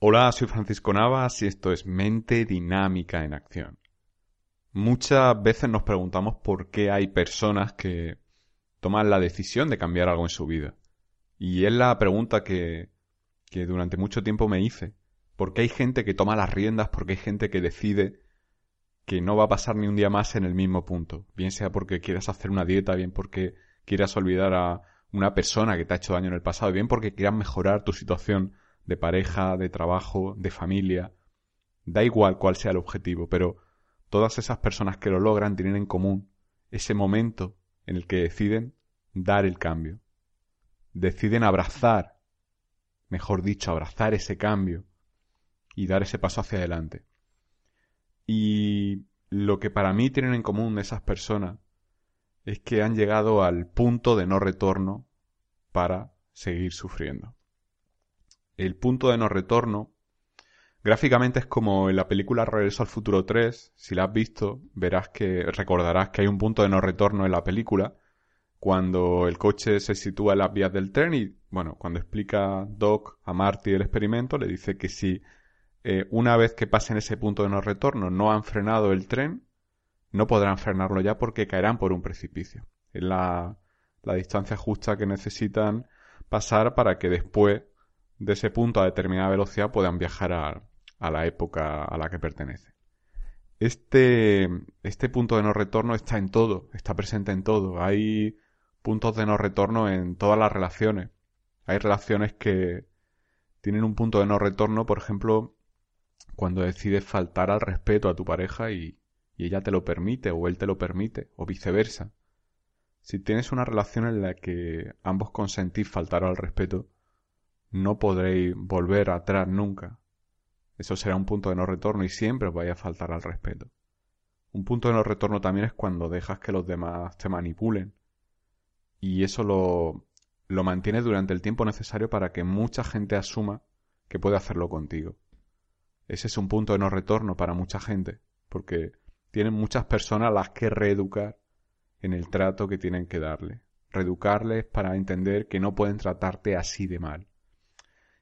Hola, soy Francisco Navas y esto es Mente Dinámica en Acción. Muchas veces nos preguntamos por qué hay personas que toman la decisión de cambiar algo en su vida. Y es la pregunta que, que durante mucho tiempo me hice. ¿Por qué hay gente que toma las riendas? ¿Por qué hay gente que decide que no va a pasar ni un día más en el mismo punto? Bien sea porque quieras hacer una dieta, bien porque quieras olvidar a una persona que te ha hecho daño en el pasado, bien porque quieras mejorar tu situación de pareja, de trabajo, de familia. Da igual cuál sea el objetivo, pero todas esas personas que lo logran tienen en común ese momento en el que deciden dar el cambio. Deciden abrazar, mejor dicho, abrazar ese cambio y dar ese paso hacia adelante. Y lo que para mí tienen en común esas personas es que han llegado al punto de no retorno para seguir sufriendo el punto de no retorno, gráficamente es como en la película Regreso al Futuro 3, si la has visto, verás que recordarás que hay un punto de no retorno en la película cuando el coche se sitúa en las vías del tren y, bueno, cuando explica Doc a Marty el experimento, le dice que si eh, una vez que pasen ese punto de no retorno no han frenado el tren, no podrán frenarlo ya porque caerán por un precipicio. Es la, la distancia justa que necesitan pasar para que después de ese punto a determinada velocidad puedan viajar a, la época a la que pertenece. Este, este punto de no retorno está en todo, está presente en todo. Hay puntos de no retorno en todas las relaciones. Hay relaciones que tienen un punto de no retorno, por ejemplo, cuando decides faltar al respeto a tu pareja y, y ella te lo permite o él te lo permite, o viceversa. Si tienes una relación en la que ambos consentís faltar al respeto, no podréis volver atrás nunca. Eso será un punto de no retorno y siempre os vaya a faltar al respeto. Un punto de no retorno también es cuando dejas que los demás te manipulen. Y eso lo, lo mantienes durante el tiempo necesario para que mucha gente asuma que puede hacerlo contigo. Ese es un punto de no retorno para mucha gente, porque tienen muchas personas a las que reeducar en el trato que tienen que darle. Reeducarles para entender que no pueden tratarte así de mal.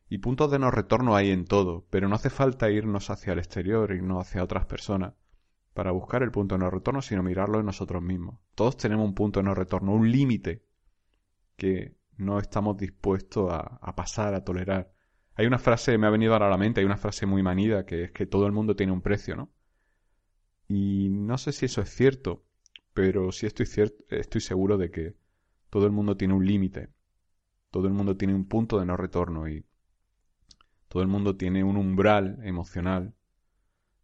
Y puntos de no retorno hay en todo, pero no hace falta irnos hacia el exterior, irnos hacia otras personas para buscar el punto de no retorno, sino mirarlo en nosotros mismos. Todos tenemos un punto de no retorno, un límite que no estamos dispuestos a, pasar, a tolerar. Hay una frase, me ha venido ahora a la mente, hay una frase muy manida que es que todo el mundo tiene un precio, ¿no? Y no sé si eso es cierto, pero sí estoy, cierto, estoy seguro de que todo el mundo tiene un límite, todo el mundo tiene un punto de no retorno y todo el mundo tiene un umbral emocional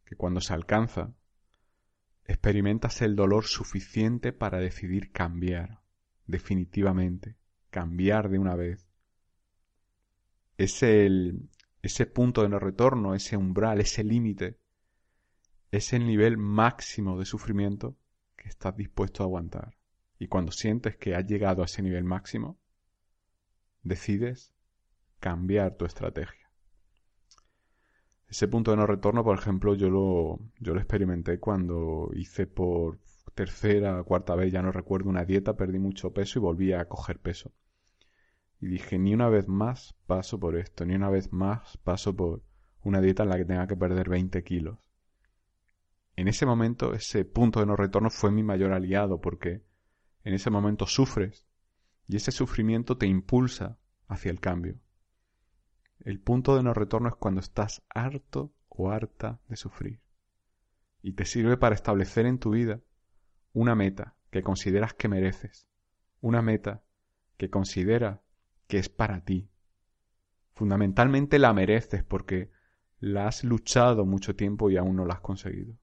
que cuando se alcanza, experimentas el dolor suficiente para decidir cambiar, definitivamente, cambiar de una vez. Es el, ese punto de no retorno, ese umbral, ese límite, es el nivel máximo de sufrimiento que estás dispuesto a aguantar. Y cuando sientes que has llegado a ese nivel máximo, decides cambiar tu estrategia. Ese punto de no retorno, por ejemplo, yo lo, yo lo experimenté cuando hice por tercera, cuarta vez, ya no recuerdo, una dieta, perdí mucho peso y volví a coger peso. Y dije, ni una vez más paso por esto, ni una vez más paso por una dieta en la que tenga que perder 20 kilos. En ese momento, ese punto de no retorno fue mi mayor aliado porque en ese momento sufres y ese sufrimiento te impulsa hacia el cambio. El punto de no retorno es cuando estás harto o harta de sufrir. Y te sirve para establecer en tu vida una meta que consideras que mereces. Una meta que considera que es para ti. Fundamentalmente la mereces porque la has luchado mucho tiempo y aún no la has conseguido.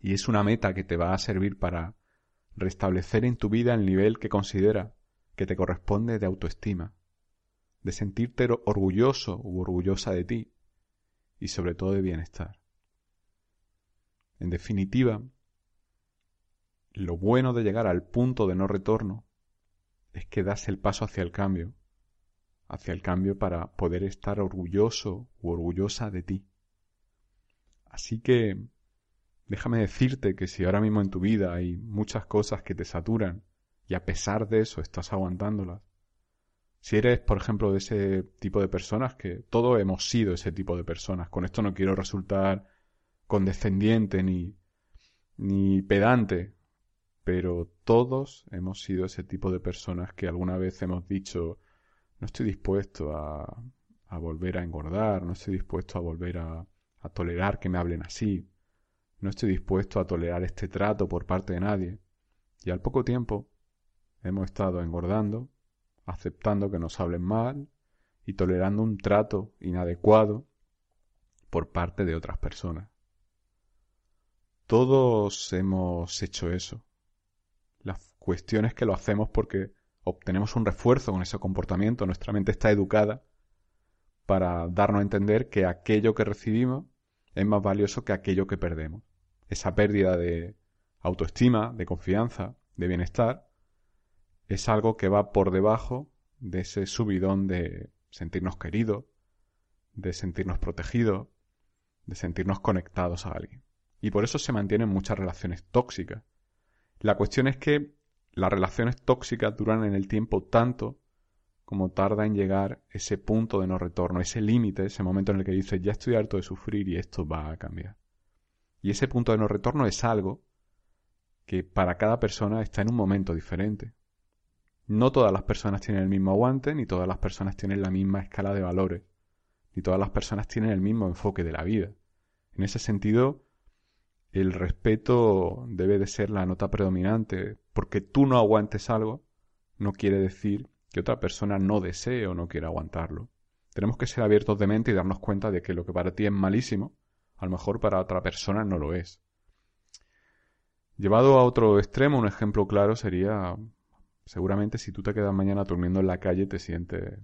Y es una meta que te va a servir para restablecer en tu vida el nivel que considera que te corresponde de autoestima, de sentirte orgulloso u orgullosa de ti y sobre todo de bienestar. En definitiva, lo bueno de llegar al punto de no retorno es que das el paso hacia el cambio, hacia el cambio para poder estar orgulloso u orgullosa de ti. Así que déjame decirte que si ahora mismo en tu vida hay muchas cosas que te saturan y a pesar de eso estás aguantándolas, si eres, por ejemplo, de ese tipo de personas, que todos hemos sido ese tipo de personas, con esto no quiero resultar condescendiente ni, ni pedante, pero todos hemos sido ese tipo de personas que alguna vez hemos dicho, no estoy dispuesto a, a volver a engordar, no estoy dispuesto a volver a, a tolerar que me hablen así, no estoy dispuesto a tolerar este trato por parte de nadie. Y al poco tiempo hemos estado engordando, aceptando que nos hablen mal y tolerando un trato inadecuado por parte de otras personas. Todos hemos hecho eso. La cuestión es que lo hacemos porque obtenemos un refuerzo con ese comportamiento. Nuestra mente está educada para darnos a entender que aquello que recibimos es más valioso que aquello que perdemos. Esa pérdida de autoestima, de confianza, de bienestar, es algo que va por debajo de ese subidón de sentirnos queridos, de sentirnos protegidos, de sentirnos conectados a alguien. Y por eso se mantienen muchas relaciones tóxicas. La cuestión es que las relaciones tóxicas duran en el tiempo tanto como tarda en llegar ese punto de no retorno, ese límite, ese momento en el que dices, ya estoy harto de sufrir y esto va a cambiar. Y ese punto de no retorno es algo que para cada persona está en un momento diferente. No todas las personas tienen el mismo aguante, ni todas las personas tienen la misma escala de valores, ni todas las personas tienen el mismo enfoque de la vida. En ese sentido, el respeto debe de ser la nota predominante, porque tú no aguantes algo no quiere decir que otra persona no desee o no quiera aguantarlo. Tenemos que ser abiertos de mente y darnos cuenta de que lo que para ti es malísimo, a lo mejor para otra persona no lo es. Llevado a otro extremo, un ejemplo claro sería, seguramente si tú te quedas mañana durmiendo en la calle te sientes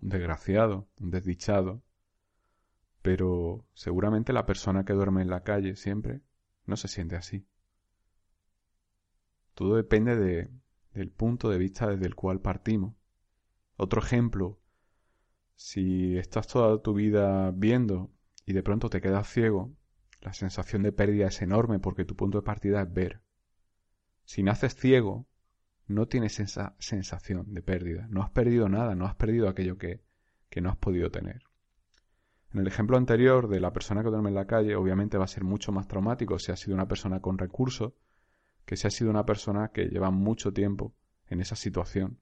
un desgraciado, un desdichado, pero seguramente la persona que duerme en la calle siempre no se siente así. Todo depende de, del punto de vista desde el cual partimos. Otro ejemplo, si estás toda tu vida viendo y de pronto te quedas ciego, la sensación de pérdida es enorme porque tu punto de partida es ver. Si naces ciego, no tienes esa sensación de pérdida. No has perdido nada, no has perdido aquello que, que no has podido tener. En el ejemplo anterior de la persona que duerme en la calle, obviamente va a ser mucho más traumático si ha sido una persona con recursos que si ha sido una persona que lleva mucho tiempo en esa situación.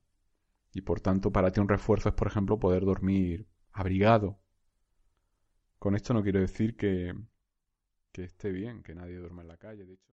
Y por tanto, para ti un refuerzo es, por ejemplo, poder dormir abrigado, con esto no quiero decir que, que esté bien que nadie duerma en la calle, de hecho.